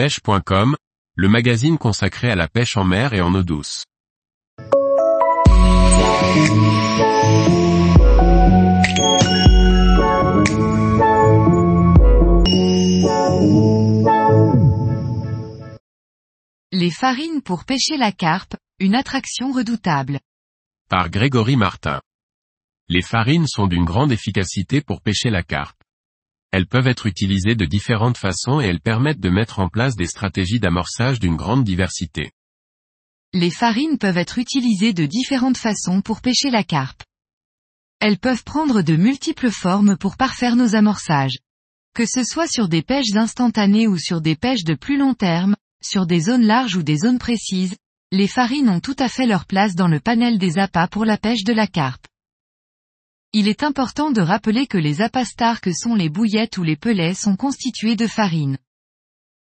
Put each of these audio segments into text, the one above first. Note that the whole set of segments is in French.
pêche.com, le magazine consacré à la pêche en mer et en eau douce. Les farines pour pêcher la carpe, une attraction redoutable. Par Grégory Martin. Les farines sont d'une grande efficacité pour pêcher la carpe. Elles peuvent être utilisées de différentes façons et elles permettent de mettre en place des stratégies d'amorçage d'une grande diversité. Les farines peuvent être utilisées de différentes façons pour pêcher la carpe. Elles peuvent prendre de multiples formes pour parfaire nos amorçages. Que ce soit sur des pêches instantanées ou sur des pêches de plus long terme, sur des zones larges ou des zones précises, les farines ont tout à fait leur place dans le panel des appâts pour la pêche de la carpe. Il est important de rappeler que les apastars que sont les bouillettes ou les pelets sont constitués de farine.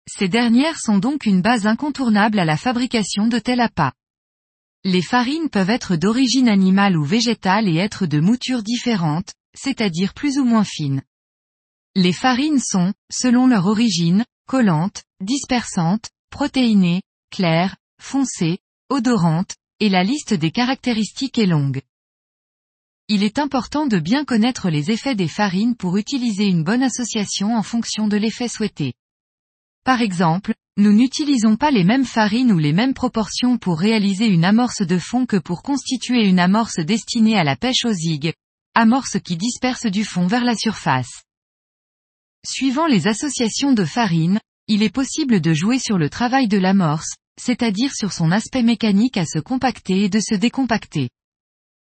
Ces dernières sont donc une base incontournable à la fabrication de tel appât. Les farines peuvent être d'origine animale ou végétale et être de moutures différentes, c'est-à-dire plus ou moins fines. Les farines sont, selon leur origine, collantes, dispersantes, protéinées, claires, foncées, odorantes, et la liste des caractéristiques est longue. Il est important de bien connaître les effets des farines pour utiliser une bonne association en fonction de l'effet souhaité. Par exemple, nous n'utilisons pas les mêmes farines ou les mêmes proportions pour réaliser une amorce de fond que pour constituer une amorce destinée à la pêche aux zig, amorce qui disperse du fond vers la surface. Suivant les associations de farines, il est possible de jouer sur le travail de l'amorce, c'est-à-dire sur son aspect mécanique à se compacter et de se décompacter.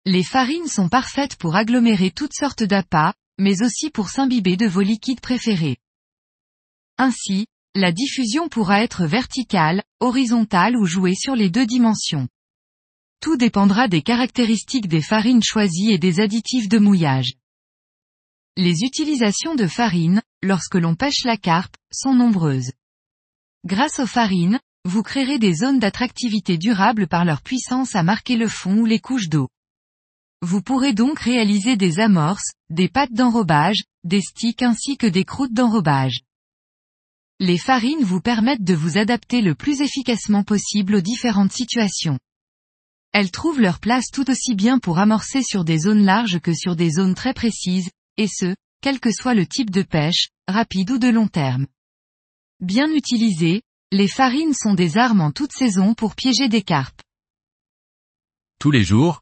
Les farines sont parfaites pour agglomérer toutes sortes d'appâts, mais aussi pour s'imbiber de vos liquides préférés. Ainsi, la diffusion pourra être verticale, horizontale ou jouer sur les deux dimensions. Tout dépendra des caractéristiques des farines choisies et des additifs de mouillage. Les utilisations de farine, lorsque l'on pêche la carpe, sont nombreuses. Grâce aux farines, vous créerez des zones d'attractivité durable par leur puissance à marquer le fond ou les couches d'eau. Vous pourrez donc réaliser des amorces, des pâtes d'enrobage, des sticks ainsi que des croûtes d'enrobage. Les farines vous permettent de vous adapter le plus efficacement possible aux différentes situations. Elles trouvent leur place tout aussi bien pour amorcer sur des zones larges que sur des zones très précises, et ce, quel que soit le type de pêche, rapide ou de long terme. Bien utilisées, les farines sont des armes en toute saison pour piéger des carpes. Tous les jours,